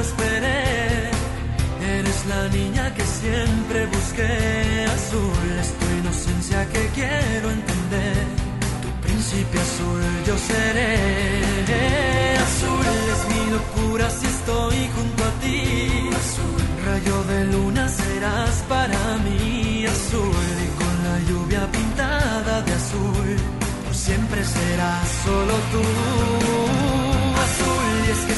esperé. Eres la niña que siempre busqué. Azul es tu inocencia que quiero entender. Tu príncipe azul yo seré. Azul es mi locura si estoy junto a ti. Azul, rayo de luna serás para mí. Azul y con la lluvia pintada de azul. Tú siempre serás solo tú.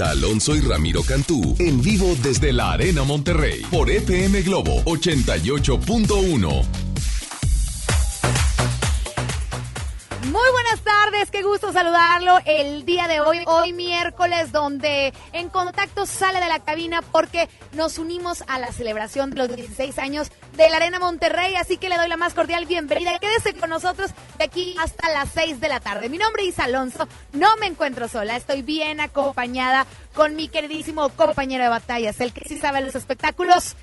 Alonso y Ramiro Cantú en vivo desde la Arena Monterrey por FM Globo 88.1. Muy buenas tardes, qué gusto saludarlo el día de hoy, hoy miércoles, donde en contacto sale de la cabina porque nos unimos a la celebración de los 16 años de la Arena Monterrey, así que le doy la más cordial bienvenida. Quédese con nosotros de aquí hasta las 6 de la tarde. Mi nombre es Alonso, no me encuentro sola, estoy bien acompañada con mi queridísimo compañero de batallas, el que sí sabe los espectáculos.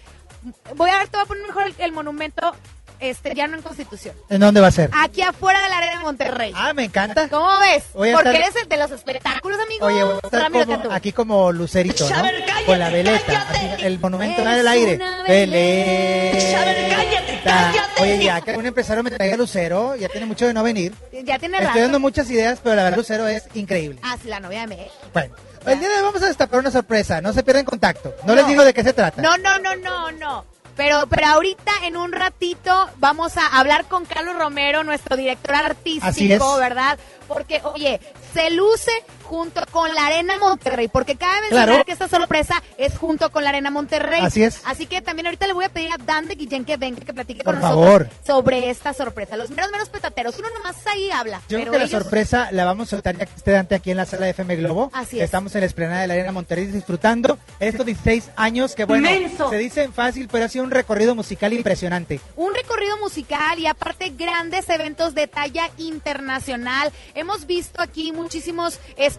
Voy a ver, te voy a poner mejor el monumento este, ya no en Constitución. ¿En dónde va a ser? Aquí afuera de la Arena Monterrey. Ah, me encanta. ¿Cómo ves? Porque estar- eres el de los espectáculos, amigo. Oye, voy a estar como- aquí como lucerito, ¿no? Cállate, Con la veleta. así, el monumento Es en el aire. Veleta. Cállate, cállate. Oye, ya que un empresario me traiga lucero, ya tiene mucho de no venir. Ya tiene Estoy rato. dando muchas ideas, pero la verdad lucero es increíble. Ah, sí, la novia de México. Bueno, el día de hoy vamos a destapar una sorpresa. No se pierdan contacto. No, les digo de qué se trata. No, no, no, no, no. Pero, pero ahorita, en un ratito, vamos a hablar con Carlos Romero, nuestro director artístico. ¿verdad? Porque, oye, se luce junto con la Arena Monterrey, porque cabe mencionar Claro. que esta sorpresa es junto con la Arena Monterrey. Así es. Así que también ahorita le voy a pedir a Dan de Guillén que venga, que platique Por con favor. nosotros sobre esta sorpresa. Los menos menos petateros, uno nomás ahí habla. Yo pero creo que la sorpresa la vamos a soltar ya que esté Dante aquí en la sala de FM Globo. Así es. Estamos en la esplanada de la Arena Monterrey disfrutando estos 16 años que, bueno, se dicen fácil, pero ha sido un recorrido musical impresionante. un recorrido musical y aparte grandes eventos de talla internacional. Hemos visto aquí muchísimos espectáculos,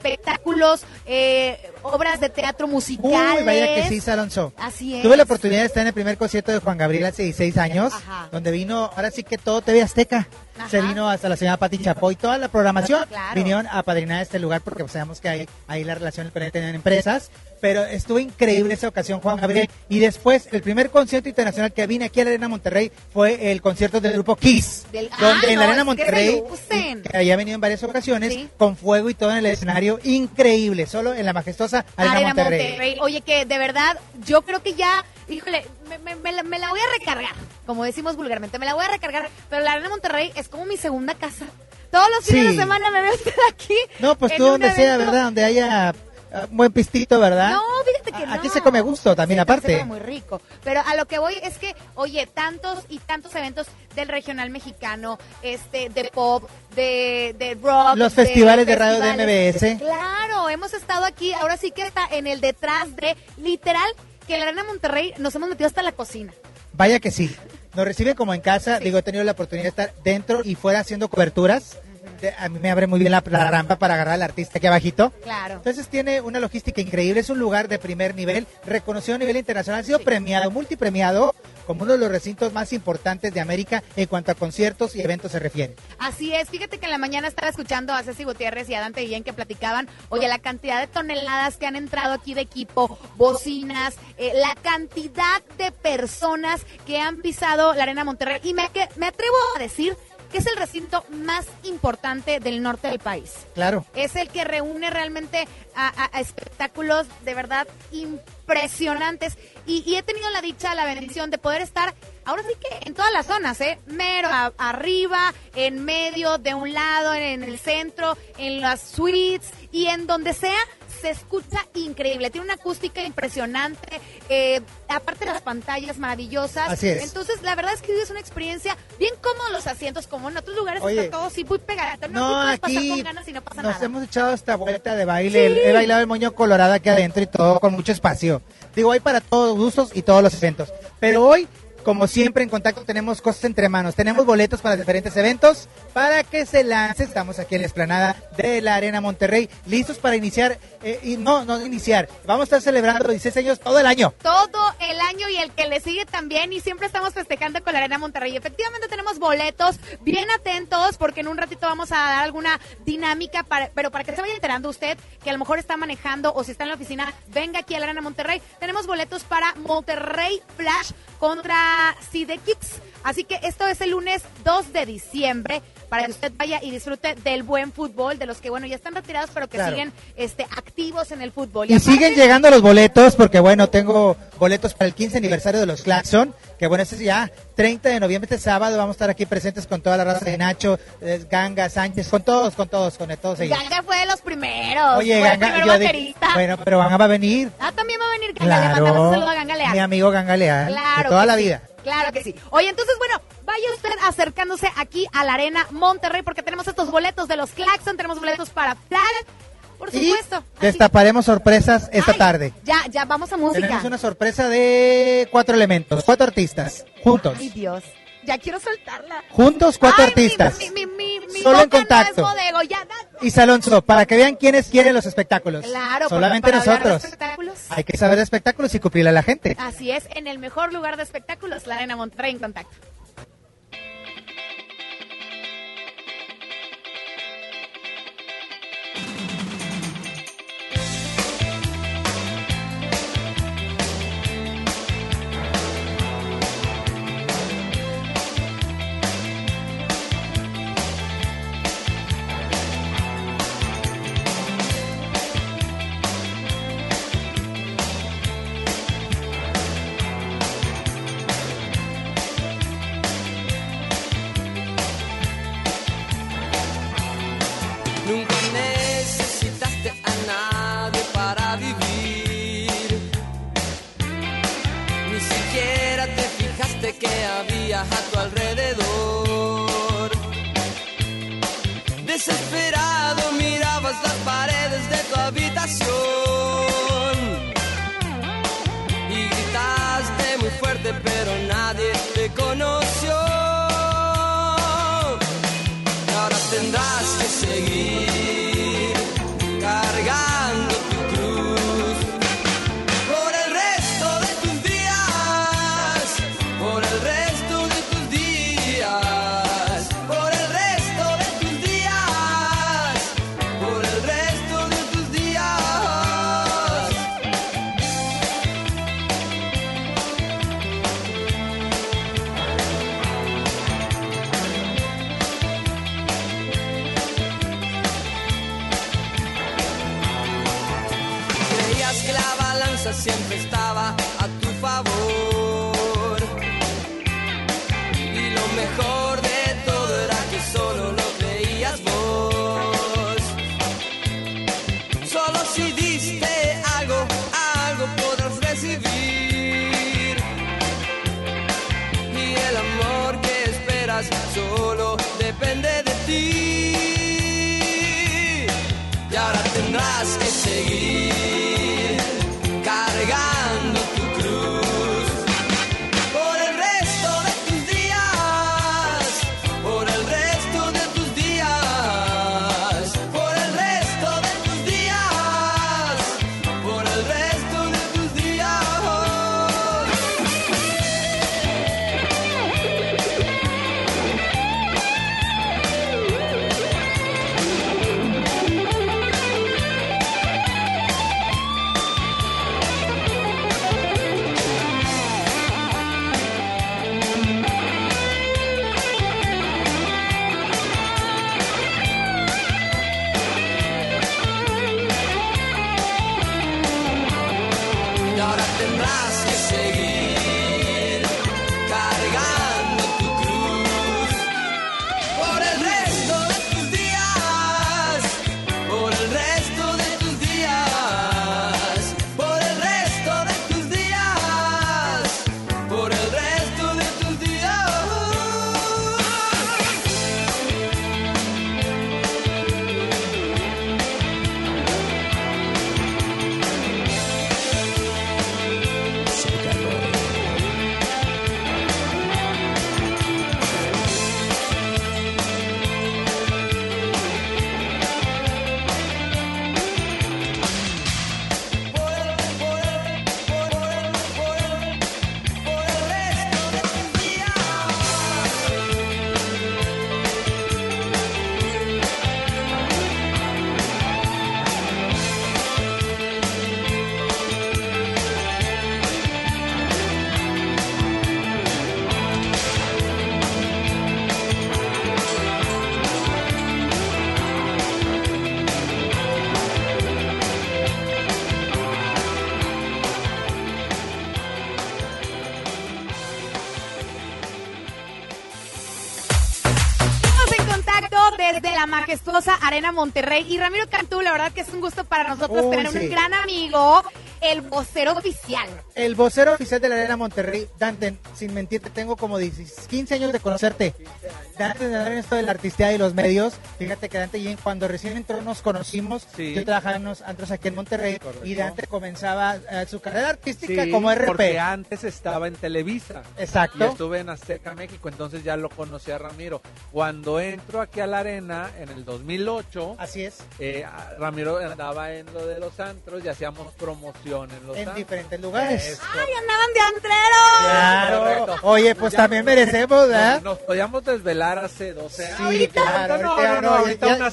eh, obras de teatro musicales. Uy, vaya que sí, Alonso. Así es. Tuve la oportunidad de estar en el primer concierto de Juan Gabriel hace 16 años, Ajá. donde vino, ahora sí que todo TV Azteca. Ajá. Se vino hasta la señora Pati Chapoy, toda la programación Claro. vinieron a padrinar este lugar porque sabemos que hay ahí la relación que tener empresas. Pero estuvo increíble esa ocasión, Juan Gabriel. Y después, el primer concierto internacional que vine aquí a la Arena Monterrey fue el concierto del grupo Kiss. Del- donde Ah, en la no, Arena que Monterrey, que había venido en varias ocasiones, Sí. con fuego y todo en el escenario, increíble, solo en la majestuosa Arena, Arena Monterrey. Monterrey. Oye, que de verdad, yo creo que ya, híjole, me, me- me la, me la voy a recargar, como decimos vulgarmente, me la voy a recargar, pero la Arena Monterrey es como mi segunda casa. Todos los fines Sí. de semana me veo usted aquí. No, pues tú donde sea. ¿verdad? Donde haya un buen pistito, ¿verdad? No, fíjate que no. Aquí se come gusto también, Sí, aparte. Se come muy rico. Pero a lo que voy es que, oye, tantos y tantos eventos del regional mexicano, este, de pop, de, de rock. Los festivales de radio de. MBS. Claro, hemos estado aquí, ahora sí que está en el detrás de, literal, que en la Arena Monterrey nos hemos metido hasta la cocina. Vaya que sí. Nos reciben como en casa. Sí. Digo, he tenido la oportunidad de estar dentro y fuera haciendo coberturas. A mí me abre muy bien la, la rampa para agarrar al artista aquí abajito. Claro. Entonces tiene una logística increíble, es un lugar de primer nivel, reconocido a nivel internacional, ha sido Sí. premiado, multipremiado como uno de los recintos más importantes de América en cuanto a conciertos y eventos se refiere. Así es, fíjate que en la mañana estaba escuchando a Ceci Gutiérrez y a Dante Guillén que platicaban, oye, la cantidad de toneladas que han entrado aquí de equipo, bocinas, eh, la cantidad de personas que han pisado la Arena Monterrey. Y me, que- me atrevo a decir que es el recinto más importante del norte del país. Claro. Es el que reúne realmente a, a- a espectáculos de verdad impresionantes. Y, y he tenido la dicha, la bendición de poder estar, ahora sí que en todas las zonas, ¿eh? Mero a- arriba, en medio, de un lado, en, el centro, en las suites y en donde sea. Se escucha increíble, tiene una acústica impresionante, eh, aparte de las pantallas maravillosas. Así es. Entonces, la verdad es que es una experiencia bien cómodos los asientos, como en otros lugares Oye, está todo así muy pegadito. No, No, aquí con ganas y no pasa nos nada. hemos echado esta vuelta de baile. He bailado el moño colorado aquí adentro y todo con mucho espacio. Digo, hay para todos gustos y todos los eventos. Pero hoy, como siempre, en contacto tenemos cosas entre manos. Tenemos boletos para diferentes eventos para que se lance. Estamos aquí en la explanada de la Arena Monterrey, listos para iniciar. eh, y no, no iniciar. Vamos a estar celebrando 16 años todo el año. todo el año y el que le sigue también y siempre estamos festejando con la Arena Monterrey. Efectivamente tenemos boletos, bien atentos porque en un ratito vamos a dar alguna dinámica, para, pero para que se vaya enterando usted que a lo mejor está manejando o si está en la oficina, venga aquí a la Arena Monterrey. Tenemos boletos para Monterrey Flash contra Sidekicks. Así que esto es el lunes 2 de diciembre para que usted vaya y disfrute del buen fútbol, de los que, bueno, ya están retirados, pero que Claro. siguen este, activos en el fútbol. Y aparte- siguen llegando los boletos, porque bueno, tengo boletos para el 15 aniversario de los Claxon, que bueno, ese es ya 30 de noviembre, este sábado, vamos a estar aquí presentes con toda la raza de Nacho, eh, Ganga, Sánchez, con todos, con todos, con todos ellos. Ganga fue de los primeros. Oye, fue el Ganga, primer yo bueno, pero Ganga va a venir. Ah, también va a venir Ganga. Le mandamos un saludo a Ganga Leal. mi amigo Ganga Leal, Claro de toda la vida. Claro que sí. Oye, entonces, bueno, vaya usted acercándose aquí a la Arena Monterrey porque tenemos estos boletos de los Claxon, tenemos boletos para Flag, por supuesto. Y destaparemos sorpresas esta Ay, tarde. Ya, ya vamos a música. Tenemos una sorpresa de cuatro elementos, cuatro artistas, juntos. Ay, Dios. Ya quiero soltarla. Juntos, cuatro Ay, artistas. Mi, mi, mi, mi Solo en contacto. No es bodego, ya, da- Y Salonso, para que vean quiénes quieren los espectáculos. Claro, Solamente para- para hablar de nosotros. espectáculos. Hay que saber de espectáculos y cumplirle a la gente. Así es, en el mejor lugar de espectáculos, la Arena Monterrey en contacto. Que había a tu alrededor. Desesperado mirabas las paredes de tu habitación. Desde la majestuosa Arena Monterrey. Y Ramiro Cantú, la verdad que es un gusto para nosotros tener sí. un gran amigo el vocero oficial. El vocero oficial de la Arena Monterrey, Dante, sin mentirte, tengo como 10 15 años de conocerte. Dante, de andar en esto de la artistía y los medios, fíjate que Dante y cuando recién entró nos conocimos, Sí. yo trabajaba en unos antros aquí en Monterrey Correcto. y Dante comenzaba eh, su carrera artística Sí, como RP. Porque antes estaba en Televisa. Y Exacto. estuve en Azteca, México, entonces ya lo conocí a Ramiro. Cuando entro aquí a la arena, en el 2008, Así es, eh, Ramiro andaba en lo de los antros y hacíamos promoción en los en antros. diferentes lugares. ¡Ay, andaban de antrero! Claro. Correcto. Oye, pues Ya- también merecemos, ¿verdad? Nos, nos podíamos desvelar hace 12 años. Sí, claro, No, ahorita, no, no, no, ahorita ya, una ya.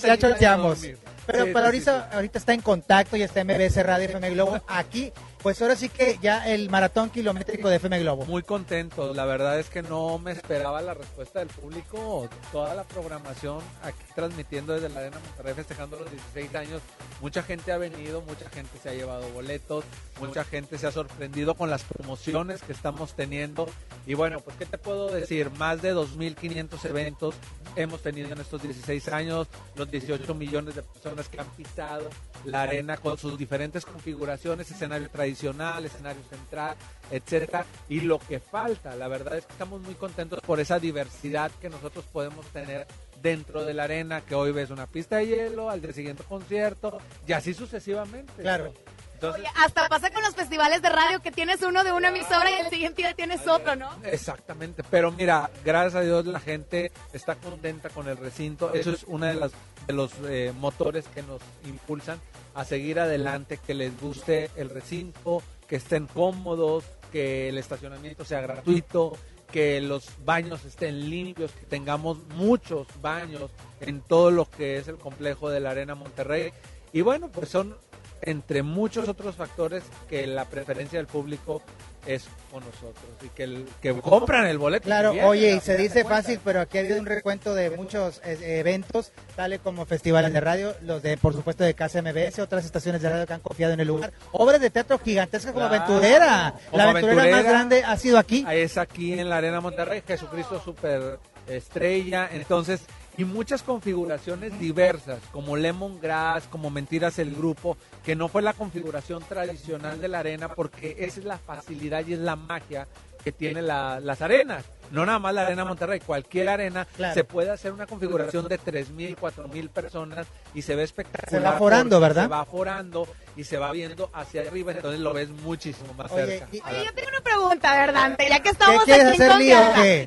Pero, Sí, sí, ahorita, ahorita está en contacto y está MBS Radio FM Globo aquí. Pues ahora sí que ya el maratón kilométrico de FM Globo. Muy contento, la verdad es que no me esperaba la respuesta del público, toda la programación aquí transmitiendo desde la Arena Monterrey festejando los 16 años, mucha gente ha venido, mucha gente se ha llevado boletos, mucha gente se ha sorprendido con las promociones que estamos teniendo. Y bueno, pues qué te puedo decir, más de 2.500 eventos hemos tenido en estos 16 años, los 18 millones de personas que han pisado la arena con sus diferentes configuraciones, escenario tradicional, escenario central, etcétera, y lo que falta, la verdad es que estamos muy contentos por esa diversidad que nosotros podemos tener dentro de la arena, que hoy ves una pista de hielo, al día siguiente concierto, y así sucesivamente. Claro. Entonces, Oye, hasta pasa con los festivales de radio que tienes uno de una emisora y el siguiente día tienes otro, ¿no? Exactamente, pero mira, gracias a Dios la gente está contenta con el recinto. Eso es uno de, las, de los eh, motores que nos impulsan a seguir adelante, que les guste el recinto, que estén cómodos, que el estacionamiento sea gratuito, que los baños estén limpios, que tengamos muchos baños en todo lo que es el complejo de la Arena Monterrey. Y bueno, pues son entre muchos otros factores que la preferencia del público es con nosotros y que, el- que compran el boleto. Claro, oye, y se dice fácil, pero aquí ha habido un recuento de muchos eh, eventos, tales como festivales de radio, los de, por supuesto, de Casa MBS, otras estaciones de radio que han confiado en el lugar, obras de teatro gigantescas como Claro, Aventurera. como La aventurera, más Aventurera. grande ha sido aquí. Es aquí en la Arena Monterrey, Jesucristo Super Estrella, entonces, y muchas configuraciones diversas, como Lemongrass, como Mentiras el Grupo, que no fue la configuración tradicional de la arena, porque esa es la facilidad y es la magia que tiene la- las arenas. No nada más la Arena Monterrey, cualquier arena Claro. se puede hacer una configuración de 3.000, 4.000 personas y se ve espectacular. Se va aforando, porque ¿verdad? Se va aforando y se va viendo hacia arriba, entonces lo ves muchísimo más Oye, cerca. y- Oye, yo tengo una pregunta, ¿verdad? Ya que estamos ¿Qué aquí en lío?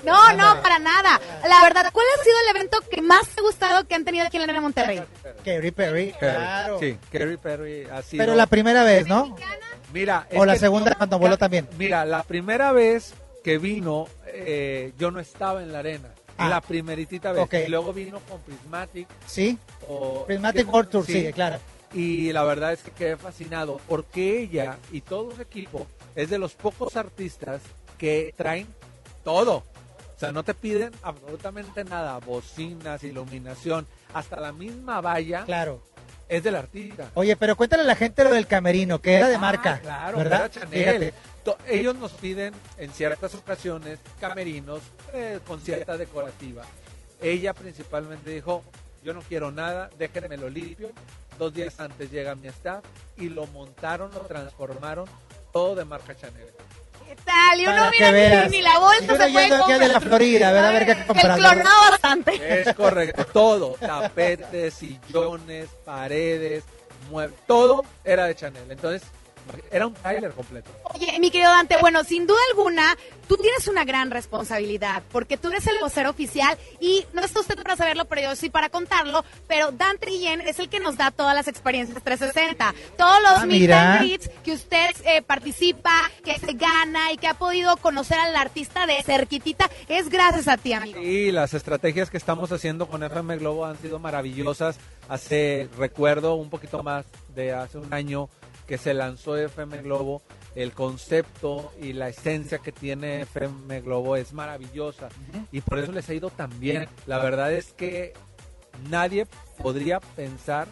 No, no, para nada. La verdad, ¿cuál ha sido el evento que más te ha gustado que han tenido aquí en la Arena Monterrey? Kerry Perry, Perry. claro. Sí, Kerry Perry ha sido. Pero la primera vez, ¿no? Mira, O la segunda cuando voló también. Mira, la primera vez que vino, eh, yo no estaba en la arena. Ah. La primeritita vez. Y luego vino con Prismatic. Sí, O, Prismatic World Tour, sí. sí, claro. Y la verdad es que quedé fascinado porque ella y todo su equipo es de los pocos artistas que traen todo. O sea, no te piden absolutamente nada, bocinas, iluminación, hasta la misma valla Claro. es del artista. Oye, pero cuéntale a la gente lo del camerino, que era de Ah, marca, claro, ¿verdad? era Chanel. Fíjate. Ellos nos piden en ciertas ocasiones camerinos eh, con cierta decorativa. Ella principalmente dijo, yo no quiero nada, déjenmelo limpio. Dos días antes llega mi staff y lo montaron, lo transformaron, todo de marca Chanel. ¿Qué tal? Y uno Para mira que ni, ni la bolsa se puede yendo aquí a de la comprar. Florida, a ver, a ver qué El comprando. clonado bastante. Es correcto, todo, tapetes, sillones, paredes, muebles, todo era de Chanel. Entonces, era un trailer completo. Oye, mi querido Dante, bueno, sin duda alguna, tú tienes una gran responsabilidad, porque tú eres el vocero oficial y no está usted para saberlo, pero yo sí para contarlo, pero Dante Guillén es el que nos da todas las experiencias 360, todos los Ah, meet and greets que usted eh, participa, que se gana y que ha podido conocer al artista de cerquitita, es gracias a ti, amigo. Sí, las estrategias que estamos haciendo con FM Globo han sido maravillosas. Hace, recuerdo un poquito más de hace un año que se lanzó FM Globo, el concepto y la esencia que tiene FM Globo es maravillosa y por eso les ha ido tan bien. La verdad es que nadie podría pensar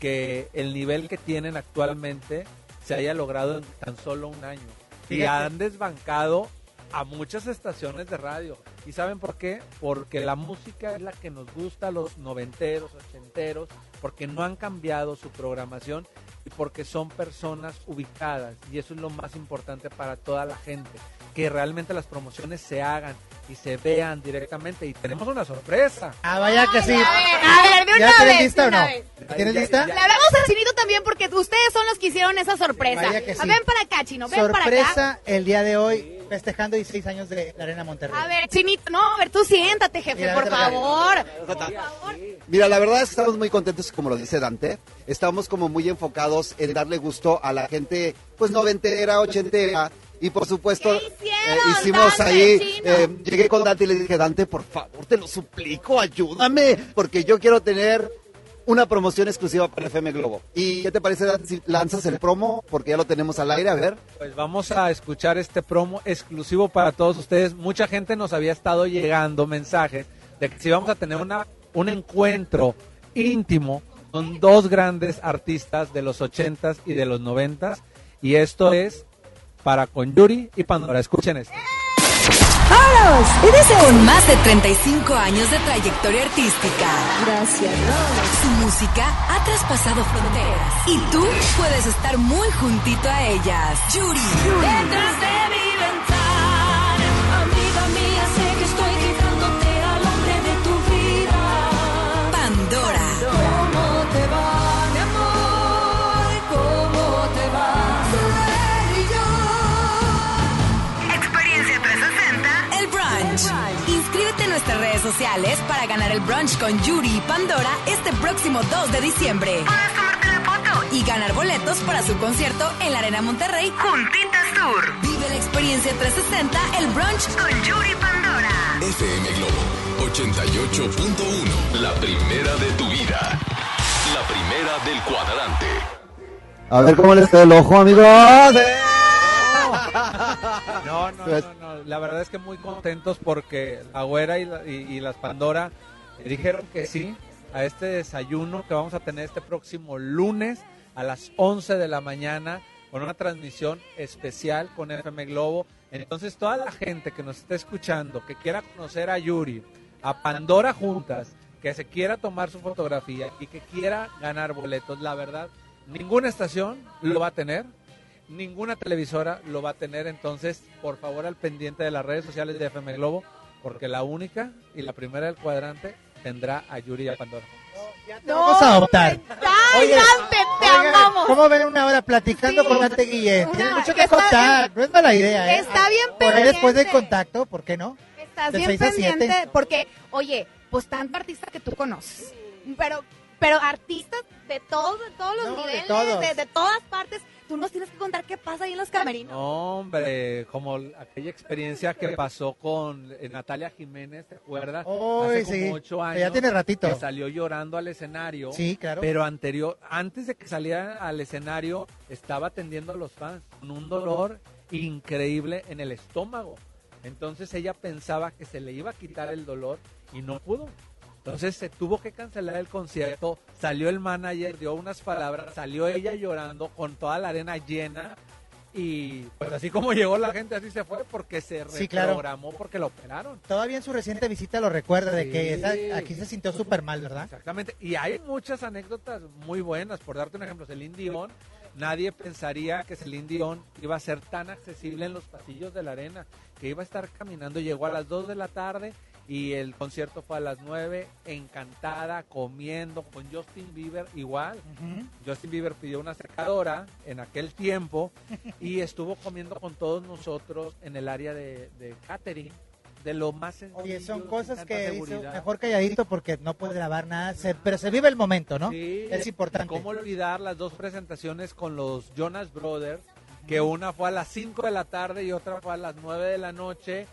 que el nivel que tienen actualmente se haya logrado en tan solo un año. Y han desbancado a muchas estaciones de radio. ¿Y saben por qué? Porque la música es la que nos gusta a los noventeros, ochenteros, porque no han cambiado su programación y porque son personas ubicadas y eso es lo más importante para toda la gente, que realmente las promociones se hagan y se vean directamente y tenemos una sorpresa. Ah, vaya que sí. A ver, a ver, de ¿Ya una tienes vez. lista de o no? vez. ¿Tienes Ya- lista? ya- Le hablamos a Chinito también porque ustedes son los que hicieron esa sorpresa. Vaya que sí. Ven para acá, Chino, ven para acá. Sorpresa el día de hoy, festejando 16 años de la Arena Monterrey. A ver, Chinito, no, a ver, tú siéntate, jefe, Mira, por vete para acá. favor. Por favor. Mira, la verdad es que estamos muy contentos, como lo dice Dante. Estamos como muy enfocados en darle gusto a la gente, pues noventera, ochentera. Y por supuesto, ¿Qué hicieron, hicimos Dante, ahí, eh, llegué con Dante y le dije, Dante, por favor, te lo suplico, ayúdame, porque yo quiero tener una promoción exclusiva para FM Globo. ¿Y qué te parece, Dante, si lanzas el promo? Porque ya lo tenemos al aire, a ver. Pues vamos a escuchar este promo exclusivo para todos ustedes. Mucha gente nos había estado llegando mensajes de que si vamos a tener una, un encuentro íntimo con dos grandes artistas de los 80s y de los 90s. Y esto es para con Yuri y Pandora. Escuchen esto. Con más de 35 años de trayectoria artística. Gracias, Su música ha traspasado fronteras. Y tú puedes estar muy juntito a ellas. Yuri. Detrás de mi ventana, nuestras redes sociales para ganar el brunch con Yuri y Pandora este próximo 2 de diciembre. Puedes tomarte la foto y ganar boletos para su concierto en la Arena Monterrey Juntitas Tour. Vive la experiencia 360, el brunch con Yuri y Pandora. FM Globo 88.1. La primera de tu vida. La primera del cuadrante. A ver cómo les queda el ojo, amigos. No, no, no, no. La verdad es que muy contentos porque la Güera y, la- y- y las Pandora dijeron que sí a este desayuno que vamos a tener este próximo lunes a las 11 de la mañana con una transmisión especial con FM Globo. Entonces toda la gente que nos esté escuchando, que quiera conocer a Yuri, a Pandora juntas, que se quiera tomar su fotografía y que quiera ganar boletos, la verdad, ninguna estación lo va a tener ninguna televisora lo va a tener, entonces por favor al pendiente de las redes sociales de FM Globo, porque la única y la primera del cuadrante tendrá a Yuri y a Pandora. Vamos a optar. Ay, Oye, te Oigan, amamos. ¿Cómo ven una hora platicando Sí. con Dante Una- mucho que que está contar. bien- No es mala idea, ¿eh? está bien Por ahí después del pendiente. contacto, ¿por qué no? Estás De bien pendiente porque, oye, pues tanto artista que tú conoces, pero pero artistas de todos, de todos los No, de niveles, todos. de, de todas partes, tú nos tienes que contar qué pasa ahí en los camerinos. No, hombre, como aquella experiencia que pasó con eh, Natalia Jiménez, ¿te acuerdas? Hace como sí. ocho Que años. ya tiene ratito. Que salió llorando al escenario. Sí, claro. Pero anterior, antes de que saliera al escenario, estaba atendiendo a los fans con un dolor increíble en el estómago. Entonces ella pensaba que se le iba a quitar el dolor y no pudo. Entonces se tuvo que cancelar el concierto, salió el manager, dio unas palabras, salió ella llorando con toda la arena llena y pues así como llegó la gente así se fue porque se Sí, claro. reprogramó porque lo operaron. Todavía en su reciente visita lo recuerda de que esa- aquí se sintió súper mal, ¿verdad? Exactamente. Y hay muchas anécdotas muy buenas. Por darte un ejemplo, Celine Dion, nadie pensaría que Celine Dion iba a ser tan accesible en los pasillos de la arena, que iba a estar caminando. Llegó a las 2 de la tarde y el concierto fue a las 9, encantada, comiendo con Justin Bieber igual. Justin Bieber pidió una secadora en aquel tiempo y estuvo comiendo con todos nosotros en el área de, de catering. De lo más sencillo, Oye, son cosas que hizo mejor calladito porque no puede grabar nada, se- pero se vive el momento, ¿no? Sí, Es importante. ¿Cómo olvidar las dos presentaciones con los Jonas Brothers? Que una fue a las 5 de la tarde y otra fue a las 9 de la noche,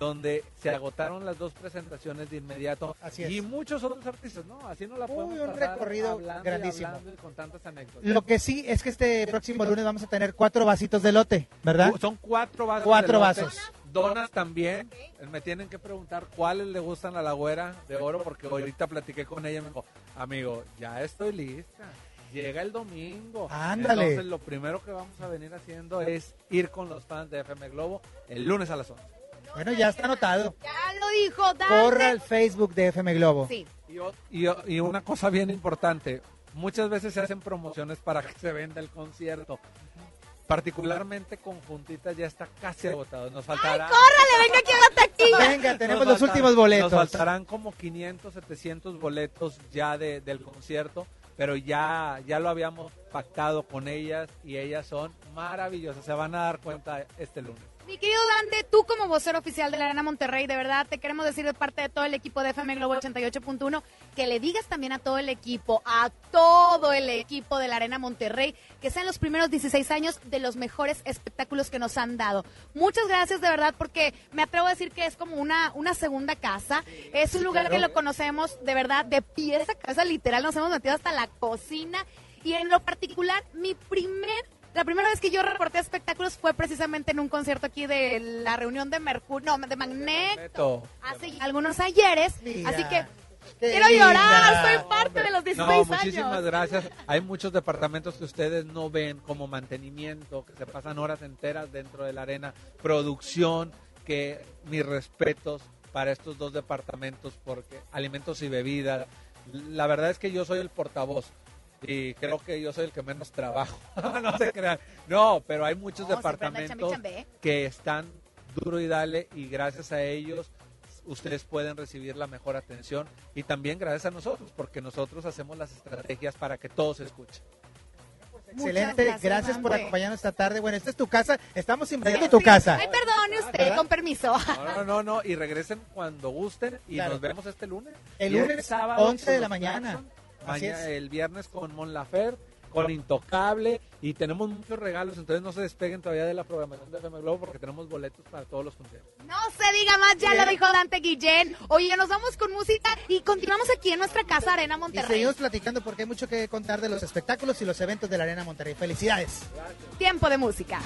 donde se agotaron las dos presentaciones de inmediato. Así es. Y muchos otros artistas, ¿no? Así no la Uy, podemos un pasar recorrido hablando y grandísimo. hablando y con tantas anécdotas. Lo que sí es que este próximo lunes vamos a tener cuatro vasitos de lote, ¿verdad? Uh, Son cuatro vasos. Cuatro de lote. vasos. Donas también. Me tienen que preguntar cuáles le gustan a la güera de oro, porque ahorita platiqué con ella y me dijo, amigo, ya estoy lista. Llega el domingo. Ándale. Entonces, lo primero que vamos a venir haciendo es ir con los fans de FM Globo el lunes a las 11. Bueno, ya está anotado. Ya lo dijo Dante. Corra al Facebook de FM Globo. Sí. Y, o- y y una cosa bien importante, muchas veces se hacen promociones para que se venda el concierto. Particularmente con Juntitas ya está casi agotado. Nos faltará. ¡Córrale, venga aquí a la taquilla! Venga, tenemos los últimos boletos. Nos faltarán como 500, 700 boletos ya de- del concierto, pero ya, ya lo habíamos pactado con ellas y ellas son maravillosas. Se van a dar cuenta este lunes. Mi querido Dante, tú como vocero oficial de la Arena Monterrey, de verdad te queremos decir de parte de todo el equipo de FM Globo 88.1 que le digas también a todo el equipo, a todo el equipo de la Arena Monterrey, que sean los primeros 16 años de los mejores espectáculos que nos han dado. Muchas gracias de verdad porque me atrevo a decir que es como una, una segunda casa. es un lugar que lo conocemos de verdad de pies a casa, literal, nos hemos metido hasta la cocina. Y en lo particular, mi primer la primera vez que yo reporté espectáculos fue precisamente en un concierto aquí de la reunión de Mercurio, no, de Magneto, Neto. hace algunos ayeres. Mira, así que qué quiero linda. llorar, soy parte de los 16 No, años. muchísimas gracias. Hay muchos departamentos que ustedes no ven como mantenimiento, que se pasan horas enteras dentro de la arena, producción, que mis respetos para estos dos departamentos porque alimentos y bebidas. La verdad es que yo soy el portavoz y creo que yo soy el que menos trabajo. no se crean. No, pero hay muchos No, departamentos ¿eh? que están duro y dale y gracias a ellos ustedes pueden recibir la mejor atención y también gracias a nosotros porque nosotros hacemos las estrategias para que todos se escuchen. Excelente, gracias, gracias, por acompañarnos esta tarde. Bueno, esta es tu casa, estamos invadiendo tu casa. Ay, perdone usted, con permiso. No, no, no, no, y regresen cuando gusten y Claro. nos vemos este lunes. El lunes, sábado 11 de la mañana. Jackson, Así maña- es. el viernes con Mon Lafer, con Intocable y tenemos muchos regalos, entonces no se despeguen todavía de la programación de FM Globo porque tenemos boletos para todos los conciertos. No se diga más, ya lo dijo Dante Guillén. Oye, nos vamos con música y continuamos aquí en nuestra casa Arena Y Monterrey. seguimos platicando porque hay mucho que contar de los espectáculos y los eventos de la Arena Monterrey. Felicidades. Tiempo de música.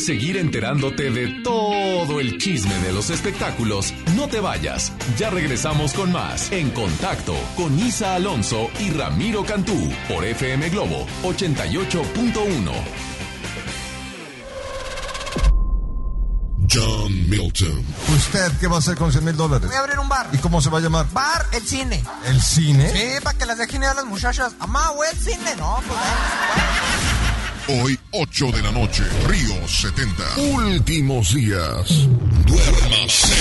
Quieres seguir enterándote de todo el chisme de los espectáculos, no te vayas. Ya regresamos con más En Contacto con Isa Alonso y Ramiro Cantú por FM Globo 88.1. John Milton. ¿Usted qué va a hacer con 100 mil dólares? Voy a abrir un bar. ¿Y cómo se va a llamar? Bar El Cine. ¿El cine? Sí, para que las dejen ir a las muchachas. Amá, güey, el cine. No, pues Hoy, 8 de la noche, Río 70. Últimos días. Duérmase.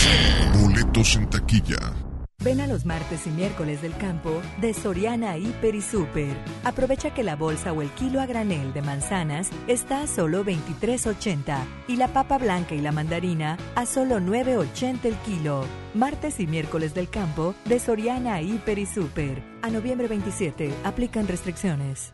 Boletos en taquilla. Ven a los martes y miércoles del campo de Soriana Hiper y Super. Aprovecha que la bolsa o el kilo a granel de manzanas está a solo 23.80 y la papa blanca y la mandarina a solo 9.80 el kilo. Martes y miércoles del campo de Soriana Hiper y Super. A noviembre 27 aplican restricciones.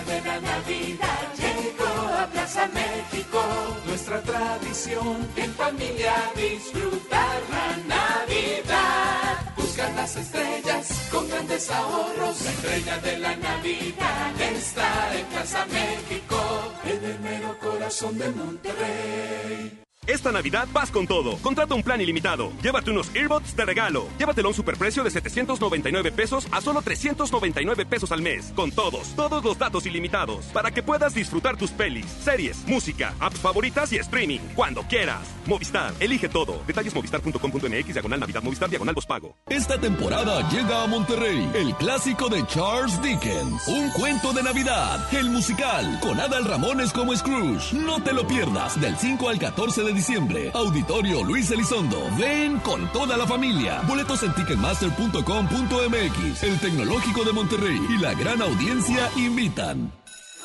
Plaza México. Nuestra tradición en familia disfrutar la Navidad. Buscar las estrellas con grandes ahorros. La estrella de la Navidad está en Plaza México. En el mero corazón de Monterrey. Esta Navidad vas con todo. Contrata un plan ilimitado. Llévate unos earbuds de regalo. Llévatelo a un superprecio de 799 pesos a solo 399 pesos al mes. Con todos, todos los datos ilimitados. Para que puedas disfrutar tus pelis, series, música, apps favoritas y streaming. Cuando quieras. Movistar, elige todo. Detalles movistar.com.mx, diagonal Navidad, Movistar, diagonal pago. Esta temporada llega a Monterrey el clásico de Charles Dickens, un cuento de Navidad, el musical, con Adal Ramones como Scrooge. No te lo pierdas del 5 al 14 de diciembre. Auditorio Luis Elizondo. Ven con toda la familia. Boletos en ticketmaster.com.mx. El Tecnológico de Monterrey y la gran audiencia invitan.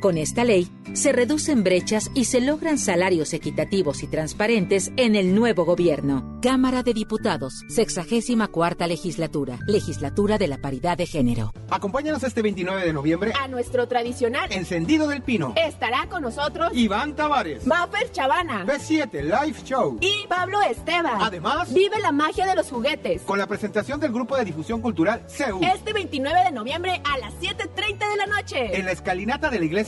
Con esta ley, se reducen brechas y se logran salarios equitativos y transparentes en el nuevo gobierno. Cámara de Diputados, 64 legislatura, legislatura de la paridad de género. Acompáñanos este 29 de noviembre a nuestro tradicional Encendido del Pino. Estará con nosotros Iván Tavares, Maffer Chavana, B7 Live Show y Pablo Esteban. Además, vive la magia de los juguetes con la presentación del grupo de difusión cultural CEU. Este 29 de noviembre a las 7:30 de la noche en la escalinata de la Iglesia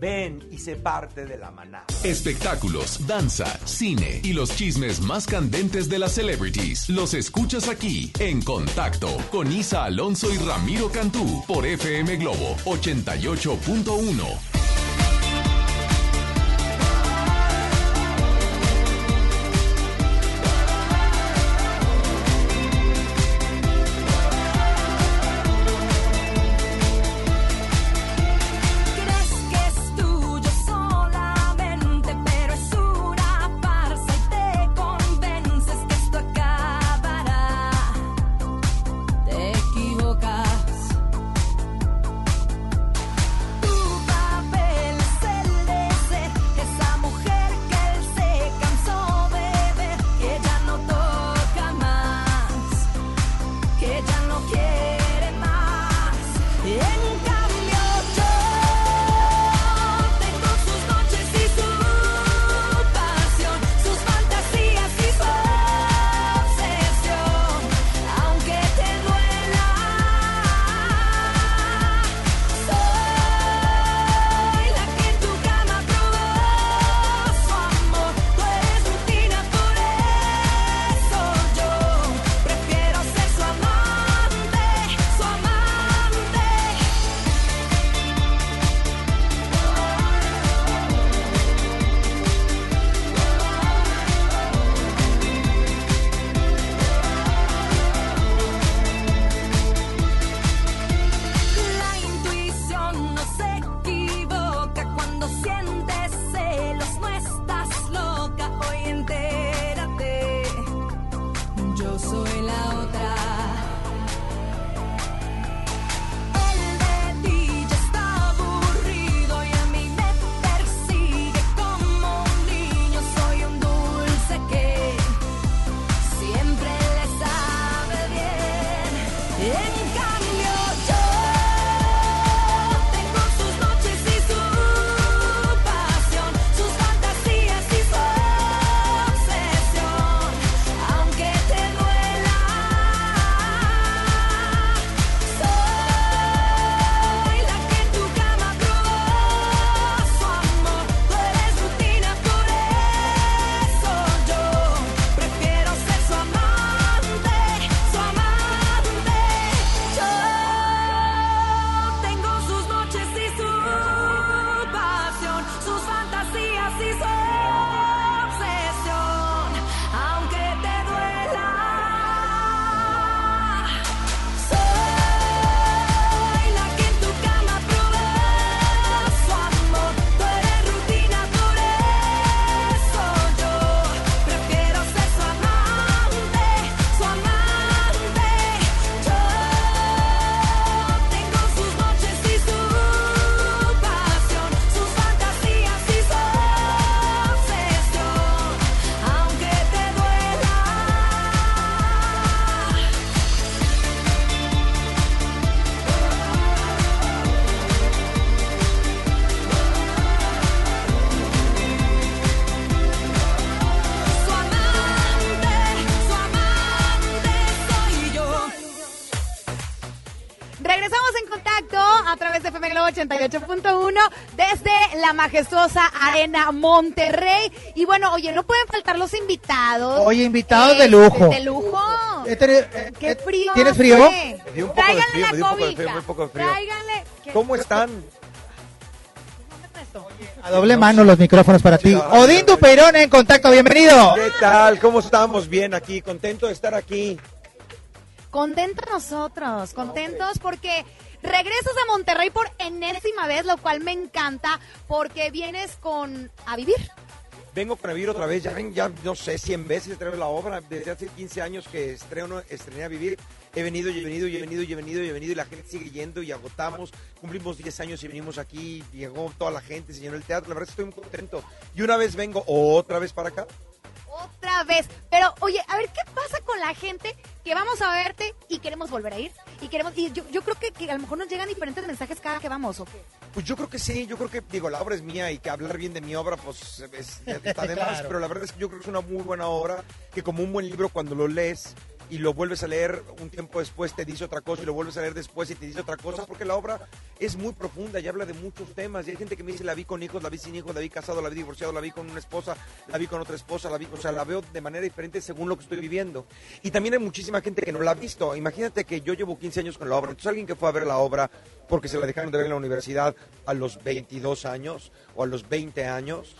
Ven y sé parte de la manada. Espectáculos, danza, cine y los chismes más candentes de las celebrities los escuchas aquí en Contacto con Isa Alonso y Ramiro Cantú por FM Globo 88.1. Globo 88.1 desde la majestuosa Arena Monterrey. Y bueno, oye, no pueden faltar los invitados. Oye, invitados de Este, lujo. De lujo. He tenido- eh, Qué frío. ¿Tienes frío? Me un poco de Tráiganle frío, la me dio un poco de cobija. frío, un poco de frío. Tráiganle. ¿Cómo están? A doble mano los micrófonos para ti. Odín Dupeirón en contacto, bienvenido. ¿Qué tal? ¿Cómo estamos? Bien aquí, contento de estar aquí. Contentos nosotros, contentos porque regresas a Monterrey por enésima vez, lo cual me encanta porque vienes con a vivir. Vengo para vivir otra vez, ya ven, ya no sé, 100 veces traigo la obra, desde hace 15 años que estreno, estrené a vivir, he venido y he venido y he venido y he venido y he venido y la gente sigue yendo y agotamos, cumplimos 10 años y venimos aquí, llegó toda la gente, se llenó el teatro, la verdad estoy muy contento. Y una vez vengo otra vez para acá, Otra vez. Pero, oye, a ver, ¿qué pasa con la gente que vamos a verte y queremos volver a ir? Y queremos y yo, yo creo que, que a lo mejor nos llegan diferentes mensajes cada que vamos, ¿o qué? Pues yo creo que sí, yo creo que, digo, la obra es mía y que hablar bien de mi obra, pues es, está de más, Claro. pero la verdad es que yo creo que es una muy buena obra, que como un buen libro cuando lo lees y lo vuelves a leer un tiempo después te dice otra cosa y lo vuelves a leer después y te dice otra cosa, porque la obra es muy profunda y habla de muchos temas. Y hay gente que me dice, la vi con hijos, la vi sin hijos, la vi casado, la vi divorciado, la vi con una esposa, la vi con otra esposa, la vi, o sea, la veo de manera diferente según lo que estoy viviendo. Y también hay muchísima gente que no la ha visto. Imagínate que yo llevo 15 años con la obra, entonces alguien que fue a ver la obra porque se la dejaron de ver en la universidad a los 22 años o a los 20 años,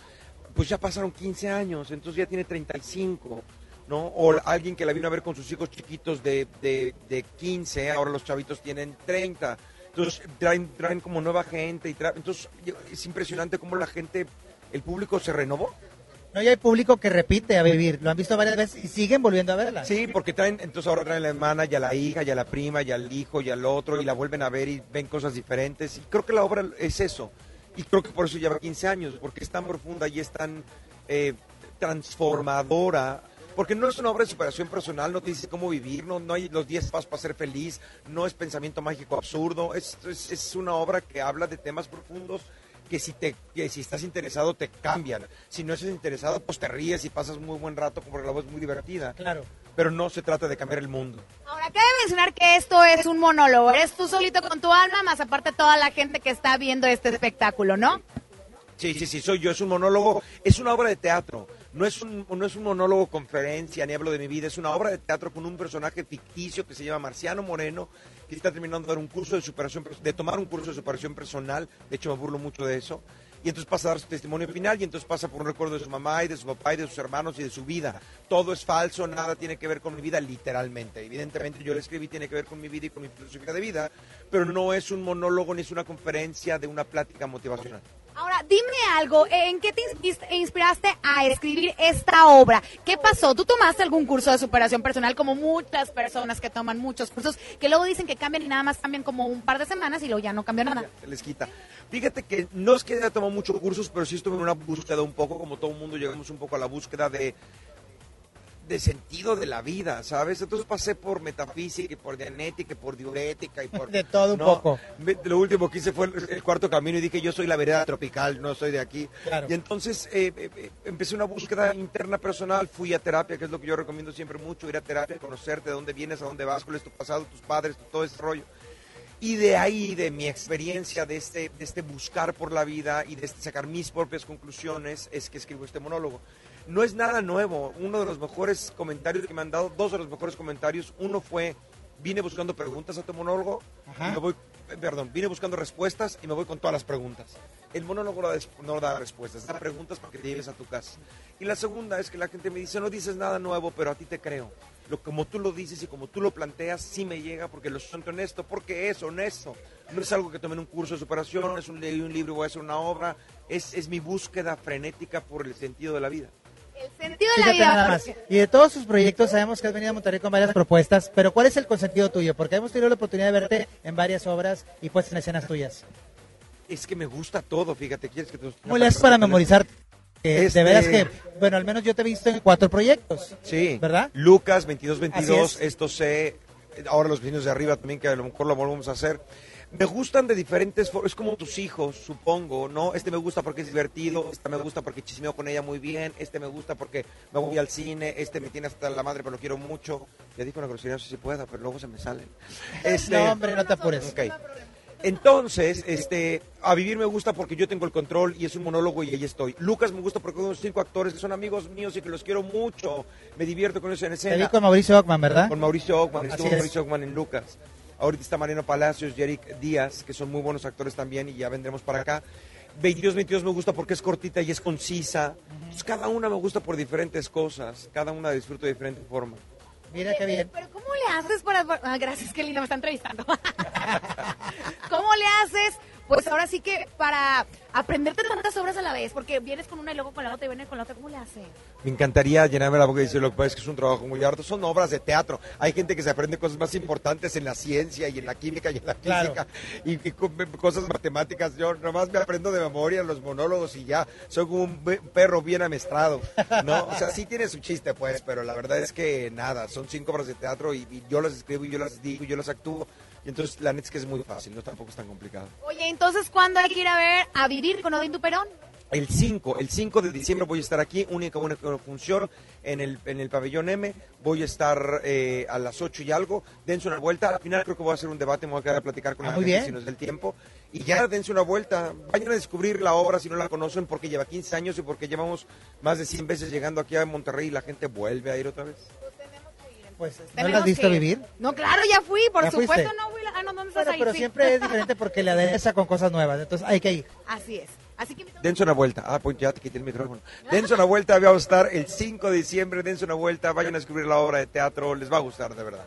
pues ya pasaron 15 años, entonces ya tiene 35. ¿No? O alguien que la vino a ver con sus hijos chiquitos de, de, de 15, ahora los chavitos tienen 30. Entonces traen, traen como nueva gente. y tra- Entonces es impresionante cómo la gente, el público se renovó. No, y hay público que repite a vivir. Lo han visto varias veces y siguen volviendo a verla. Sí, porque traen, entonces ahora traen a la hermana y a la hija y a la prima y al hijo y al otro y la vuelven a ver y ven cosas diferentes. Y creo que la obra es eso. Y creo que por eso lleva 15 años, porque es tan profunda y es tan eh, transformadora. Porque no es una obra de superación personal, no te dice cómo vivir, no, no hay los 10 pasos para ser feliz, no es pensamiento mágico absurdo, es, es, es una obra que habla de temas profundos que si, te, que si estás interesado te cambian. Si no estás interesado, pues te ríes y pasas muy buen rato porque la voz es muy divertida. Claro. Pero no se trata de cambiar el mundo. Ahora, cabe mencionar que esto es un monólogo. Eres tú solito con tu alma, más aparte toda la gente que está viendo este espectáculo, ¿no? Sí, sí, sí, soy yo, es un monólogo, es una obra de teatro, no es un, no es un monólogo conferencia, ni hablo de mi vida, es una obra de teatro con un personaje ficticio que se llama Marciano Moreno, que está terminando de dar un curso de superación, de tomar un curso de superación personal, de hecho me burlo mucho de eso, y entonces pasa a dar su testimonio final y entonces pasa por un recuerdo de su mamá y de su papá y de sus hermanos y de su vida. Todo es falso, nada tiene que ver con mi vida literalmente. Evidentemente yo lo escribí, tiene que ver con mi vida y con mi filosofía de vida, pero no es un monólogo ni es una conferencia de una plática motivacional. Ahora, dime algo, ¿en qué te ins- inspiraste a escribir esta obra? ¿Qué pasó? ¿Tú tomaste algún curso de superación personal como muchas personas que toman muchos cursos que luego dicen que cambian y nada más cambian como un par de semanas y luego ya no cambian nada? se les quita. Fíjate que no es que haya tomado muchos cursos, pero sí estuve en una búsqueda un poco, como todo el mundo llegamos un poco a la búsqueda de de sentido de la vida, ¿sabes? Entonces pasé por metafísica y por dianética y por diurética y por... De todo un No, poco. me- Lo último que hice fue el, el cuarto camino y dije, yo soy la vereda tropical, no soy de aquí. Claro. Y entonces eh, eh, eh, empecé una búsqueda interna personal, fui a terapia, que es lo que yo recomiendo siempre mucho, ir a terapia, conocerte, de dónde vienes, a dónde vas, cuál es tu pasado, tus padres, todo ese rollo. Y de ahí, de mi experiencia, de este, de este buscar por la vida y de este sacar mis propias conclusiones, es que escribo este monólogo. No es nada nuevo. Uno de los mejores comentarios que me han dado, dos de los mejores comentarios, uno fue, vine buscando preguntas a tu monólogo, Ajá. y me voy, perdón, vine buscando respuestas y me voy con todas las preguntas. El monólogo no da, respuestas, da preguntas para que te lleves a tu casa. Y la segunda es que la gente me dice, no dices nada nuevo, pero a ti te creo. Lo, como tú lo dices y como tú lo planteas, sí me llega porque lo siento honesto, porque es honesto. No es algo que tomé en un curso de superación, no es un, un libro, voy a hacer una obra. Es, es mi búsqueda frenética por el sentido de la vida. El sentido de la vida. nada más. Y de todos sus proyectos sabemos que has venido a Monterrey con varias propuestas, pero ¿cuál es el consentido tuyo? Porque hemos tenido la oportunidad de verte en varias obras y pues en escenas tuyas. Es que me gusta todo, fíjate. ¿Quieres que te ¿Cómo le haces para memorizar? Que Este- De veras que, bueno, al menos yo te he visto en cuatro proyectos. Sí. ¿Verdad? Lucas 2222, Así es. esto sé, ahora los vecinos de arriba también que a lo mejor lo volvemos a hacer. Me gustan de diferentes formas, es como tus hijos, supongo, ¿no? Este me gusta porque es divertido, este me gusta porque chismeo con ella muy bien, este me gusta porque me voy al cine, este me tiene hasta la madre pero lo quiero mucho. Ya digo una grosería, no sé si pueda, pero luego se me salen. Este, No, hombre, no te apures. Ok. Entonces, este, a vivir me gusta porque yo tengo el control y es un monólogo y ahí estoy. Lucas me gusta porque son cinco actores que son amigos míos y que los quiero mucho. Me divierto con ellos en Te escena. vi con Mauricio Ockman, ¿verdad? Con Mauricio Ockman, estuvo es. Mauricio Ockman en Lucas. Ahorita está Mariano Palacios y Eric Díaz, que son muy buenos actores también y ya vendremos para acá. 22 22 me gusta porque es cortita y es concisa. Entonces, cada una me gusta por diferentes cosas, cada una disfruto de diferente forma. Mira qué bien. Pero ¿cómo le haces para... Ah, gracias, qué lindo, me está entrevistando. ¿Cómo le haces? Pues ahora sí que para aprenderte tantas obras a la vez, porque vienes con una y luego con la otra y vienes con la otra, ¿cómo le haces? Me encantaría llenarme la boca y decir lo que pasa es que es un trabajo muy harto. Son obras de teatro. Hay gente que se aprende cosas más importantes en la ciencia y en la química y en la Claro. física y, y co- cosas matemáticas. Yo nomás me aprendo de memoria los monólogos y ya soy como un perro bien amestrado. ¿no? O sea, sí tiene su chiste, pues, pero la verdad es que nada, son cinco obras de teatro y, y yo las escribo y yo las digo y yo las actúo. Y entonces la neta es que es muy fácil, no tampoco es tan complicado. Oye, entonces, ¿cuándo hay que ir a ver a vivir con Odín Duperón? El 5, el 5 de diciembre voy a estar aquí, única, única función en el, en el pabellón M. Voy a estar eh, a las 8 y algo. Dense una vuelta. Al final creo que voy a hacer un debate, me voy a quedar a platicar con Ah, la gente bien. si nos da el tiempo. Y ya dense una vuelta. Vayan a descubrir la obra si no la conocen, porque lleva 15 años y porque llevamos más de 100 veces llegando aquí a Monterrey y la gente vuelve a ir otra vez. Pues, ¿no la Tenemos has visto que- vivir? No, claro, ya fui, por ¿Ya supuesto, fuiste? no fui. Ah, no, ¿dónde estás Bueno, ahí? pero Sí. siempre es diferente porque le adereza con cosas nuevas, entonces hay que ir. Así es. Así que Dense una vuelta. Ah, pues ya te quité el micrófono. Dense una vuelta, vamos a estar el 5 de diciembre. Dense una vuelta, vayan a descubrir la obra de teatro. Les va a gustar, de verdad.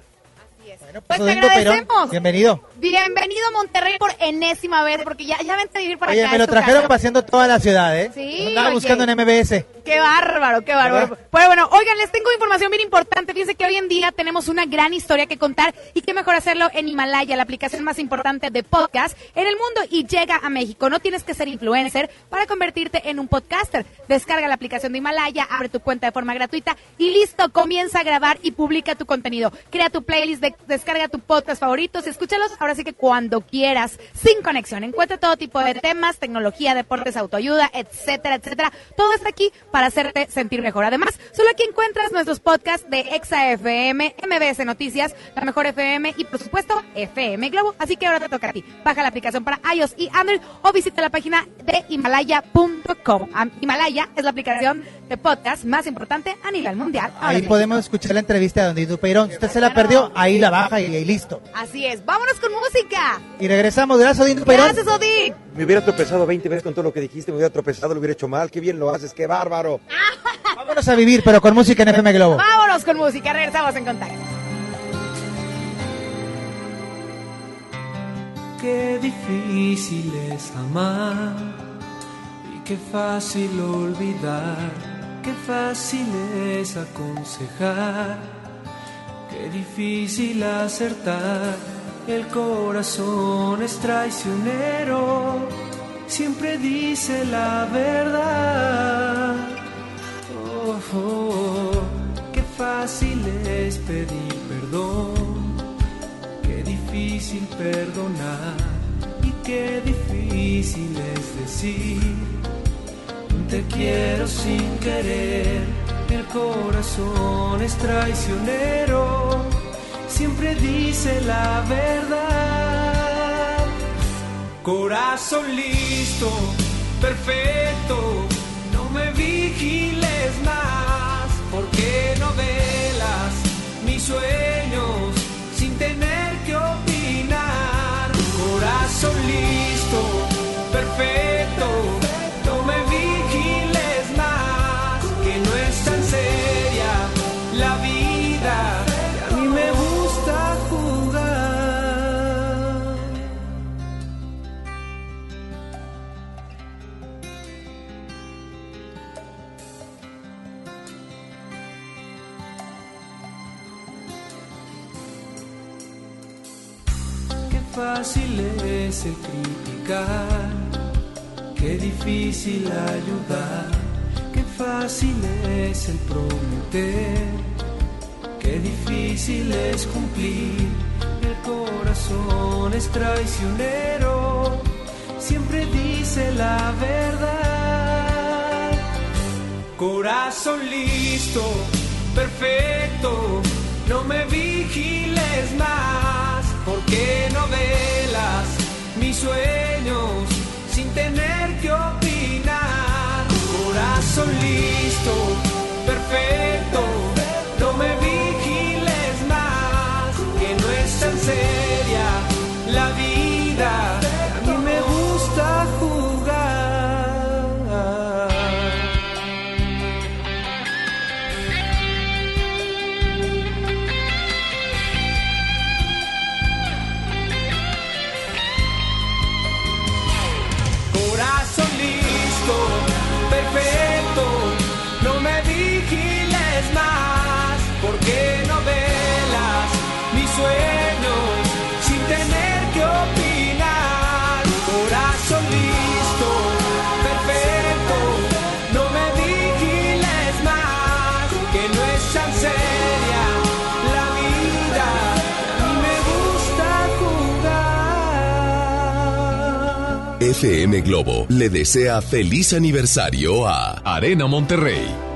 Pues te Odín Duperón, agradecemos. bienvenido. Bienvenido a Monterrey por enésima vez, porque ya, ya vente a vivir para Oye, acá. me es lo trajeron casa. paseando toda la ciudad, ¿eh? Sí, Andaba oye. buscando en MBS. Qué bárbaro, qué bárbaro. ¿Verdad? Pues bueno, oigan, les tengo información bien importante. Fíjense que hoy en día tenemos una gran historia que contar y qué mejor hacerlo en Himalaya, la aplicación más importante de podcast en el mundo y llega a México. No tienes que ser influencer para convertirte en un podcaster. Descarga la aplicación de Himalaya, abre tu cuenta de forma gratuita y listo, comienza a grabar y publica tu contenido. Crea tu playlist, de- descarga tu podcast favoritos, escúchalos ahora sí que cuando quieras, sin conexión. Encuentra todo tipo de temas, tecnología, deportes, autoayuda, etcétera, etcétera. Todo está aquí para hacerte sentir mejor. Además, solo aquí encuentras nuestros podcasts de Exa FM, MBS Noticias, La Mejor FM y por supuesto FM Globo. Así que ahora te toca a ti. Baja la aplicación para iOS y Android o visita la página de himalaya.com. Himalaya es la aplicación de podcast más importante a nivel mundial. Ahí podemos escuchar la entrevista de Don Dito Peirón. Si usted se la perdió, ahí la baja y, y listo. Así es. Vámonos con música. Y regresamos. Gracias, Dito Peirón. Gracias, Odín. Me hubiera tropezado 20 veces con todo lo que dijiste, me hubiera tropezado, lo hubiera hecho mal. Qué bien lo haces, qué bárbaro. Vámonos a vivir, pero con música en FM Globo. Vámonos con música. Regresamos en contacto. Qué difícil es amar y qué fácil olvidar, qué fácil es aconsejar, qué difícil acertar. El corazón es traicionero, siempre dice la verdad. Oh, oh, qué fácil fácil es pedir perdón, qué difícil perdonar y qué difícil es decir te quiero sin querer. El corazón es traicionero, siempre dice la verdad. Corazón listo, perfecto, no me vigiles más, porque no velas mis sueños difícil ayudar, qué fácil es el prometer, qué difícil es cumplir. El corazón es traicionero, siempre dice la verdad. Corazón listo, perfecto, no me vigiles más, porque no velas mis sueños sin tener que. Listo, perfecto, FM Globo le desea feliz aniversario a Arena Monterrey.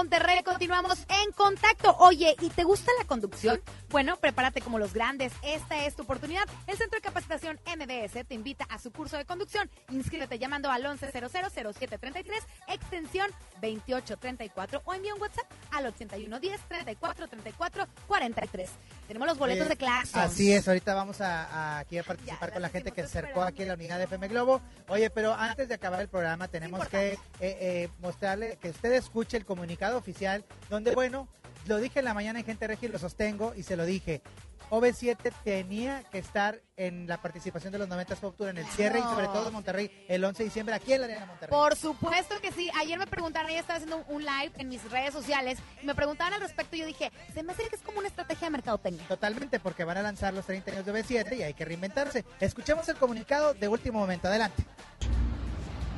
Monterrey continuamos en contacto. Oye, ¿y te gusta la conducción? Bueno, prepárate como los grandes. Esta es tu oportunidad. El Centro de Capacitación MBS te invita a su curso de conducción. Inscríbete llamando al 11000733, extensión 2834 o envía un WhatsApp al 8110 34 34 43. Tenemos los boletos Eh, de clase. Así es, ahorita vamos a, a- aquí a participar con la gente que se acercó aquí a la unidad de FM Globo. Oye, pero antes de acabar el programa tenemos que eh, eh, mostrarle que usted escuche el comunicado oficial donde, bueno, lo dije en la mañana en Gente Regia y lo sostengo y se lo dije. OV7 tenía que estar en la participación de los 90 Pop Tour en el cierre y sobre todo en Monterrey el 11 de diciembre aquí en la Arena Monterrey. Por supuesto que sí. Ayer me preguntaron, ella estaba haciendo un- live en mis redes sociales y me preguntaban al respecto y yo dije, se me hace que es como una estrategia de mercadotecnia. Totalmente, porque van a lanzar los 30 años de OV7 y hay que reinventarse. Escuchemos el comunicado de último momento. Adelante.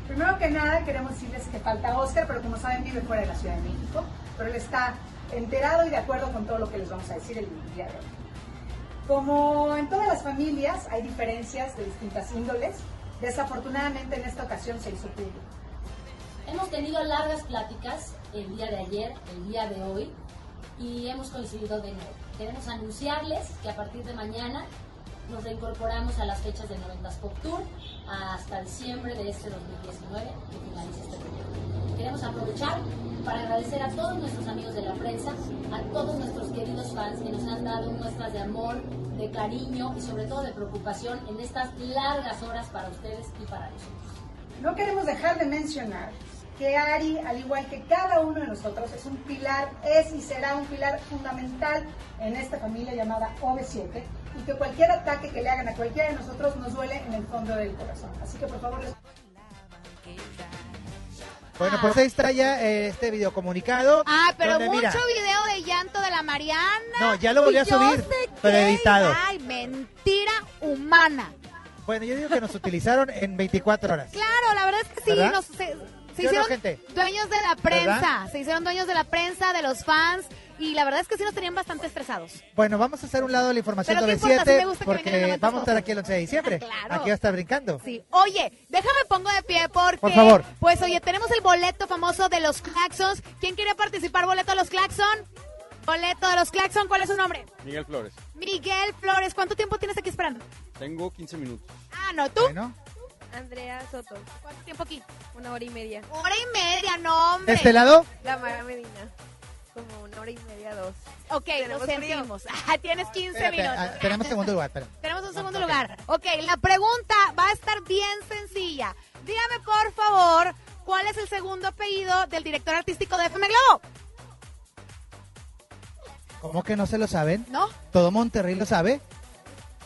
Primero que nada queremos decirles que falta Oscar, pero como saben vive fuera de la Ciudad de México, pero él está enterado y de acuerdo con todo lo que les vamos a decir el día de hoy. Como en todas las familias hay diferencias de distintas índoles, desafortunadamente en esta ocasión se hizo público. Hemos tenido largas pláticas el día de ayer, el día de hoy, y hemos coincidido de nuevo. Queremos anunciarles que a partir de mañana nos reincorporamos a las fechas del 90s Pop Tour hasta diciembre de este 2019 que finaliza este proyecto. Queremos aprovechar para agradecer a todos nuestros amigos de la prensa, a todos nuestros queridos fans que nos han dado muestras de amor, de cariño y sobre todo de preocupación en estas largas horas para ustedes y para nosotros. No queremos dejar de mencionar que Ari, al igual que cada uno de nosotros, es un pilar, es y será un pilar fundamental en esta familia llamada OV7 y que cualquier ataque que le hagan a cualquiera de nosotros nos duele en el fondo del corazón. Así que por favor, les- Bueno, pues ahí está ya eh, este videocomunicado. Ah, pero donde, mucho mira, video de llanto de la Mariana. No, ya lo volví a subir, pero editado. Ay, mentira humana. Bueno, yo digo que nos utilizaron en 24 horas. Claro, la verdad es que sí, ¿Verdad? nos- se, se ¿Sí o no, hicieron gente? dueños de la prensa, ¿Verdad? se hicieron dueños de la prensa, de los fans, y la verdad es que sí nos tenían bastante estresados. Bueno, vamos a hacer un lado de la información Pero de qué importa, sí me OV7 gusta que vengan porque vamos a estar aquí el 11 de diciembre. Claro. Aquí va a estar brincando. Sí. Oye, déjame pongo de pie porque... Por favor. Pues oye, tenemos el boleto famoso de los Claxons. ¿Quién quiere participar? ¿Boleto de los Claxon? Boleto de los Claxon, ¿cuál es su nombre? Miguel Flores. Miguel Flores, ¿cuánto tiempo tienes aquí esperando? Tengo 15 minutos. Ah, no, ¿tú? Andrea Soto. ¿Cuánto tiempo aquí? Una hora y media. Hora y media, no, hombre. ¿De este lado? La Mara Medina. Como una hora y media, dos. Ok, lo sentimos. Ah, tienes 15 Espérate, minutos. ah, tenemos segundo lugar, espera. Tenemos un segundo lugar. Ok, la pregunta va a estar bien sencilla. Dígame, por favor, ¿cuál es el segundo apellido del director artístico de FM Globo? ¿Cómo que no se lo saben? ¿No? ¿Todo Monterrey lo sabe?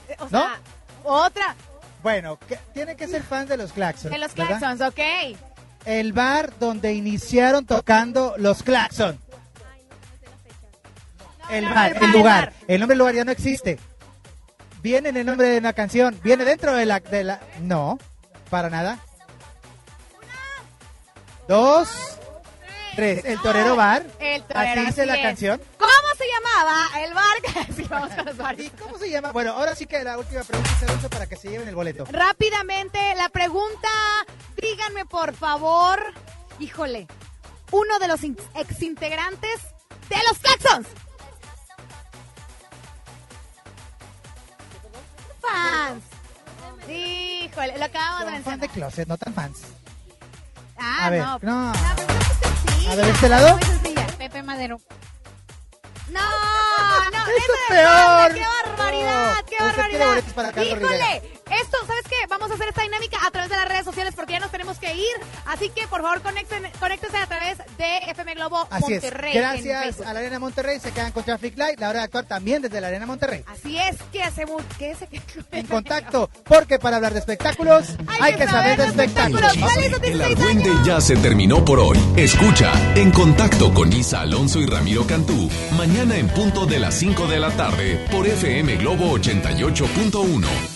Eh, O ¿No? sea, otra. Bueno, que- tiene que ser fan de los Claxons. De los ¿verdad? Claxons, ok. El bar donde iniciaron tocando los Claxon. El bar, el lugar. El nombre del lugar ya no existe. Viene en el nombre de una canción. Viene dentro de la... De la no, para nada. Dos, tres. El Torero Bar. El torero, Así dice la es. canción. ¿Cómo se llamaba el bar? Con los bares. ¿Y cómo se llama? Bueno, ahora sí que la última pregunta se para que se lleven el boleto. Rápidamente, la pregunta, díganme por favor, híjole, uno de los in- exintegrantes de los claxons. Fans. Híjole, lo acabamos de Son fan mencionar. de closet, no tan fans. Ah, A ver, no. no. Sí, A ver, ¿este lado? muy sencilla. Pepe Madero. No, no, Eso es peor. ¡Qué barbaridad! No. ¡Qué barbaridad! Híjole. Esto, ¿sabes qué? Vamos a hacer esta dinámica a través de las redes sociales porque ya nos tenemos que ir. Así que, por favor, conéctense, conéctense a través de FM Globo Así Monterrey. es. Gracias a la Arena Monterrey. Se quedan con Traffic Light. La hora de actuar también desde la Arena Monterrey. Así es que hacemos. ¿Qué es? En contacto, porque para hablar de espectáculos hay, que saber de espectáculos. El argüende ya se terminó por hoy. Escucha En Contacto con Isa Alonso y Ramiro Cantú. Mañana en punto de las 5 de la tarde por FM Globo 88.1.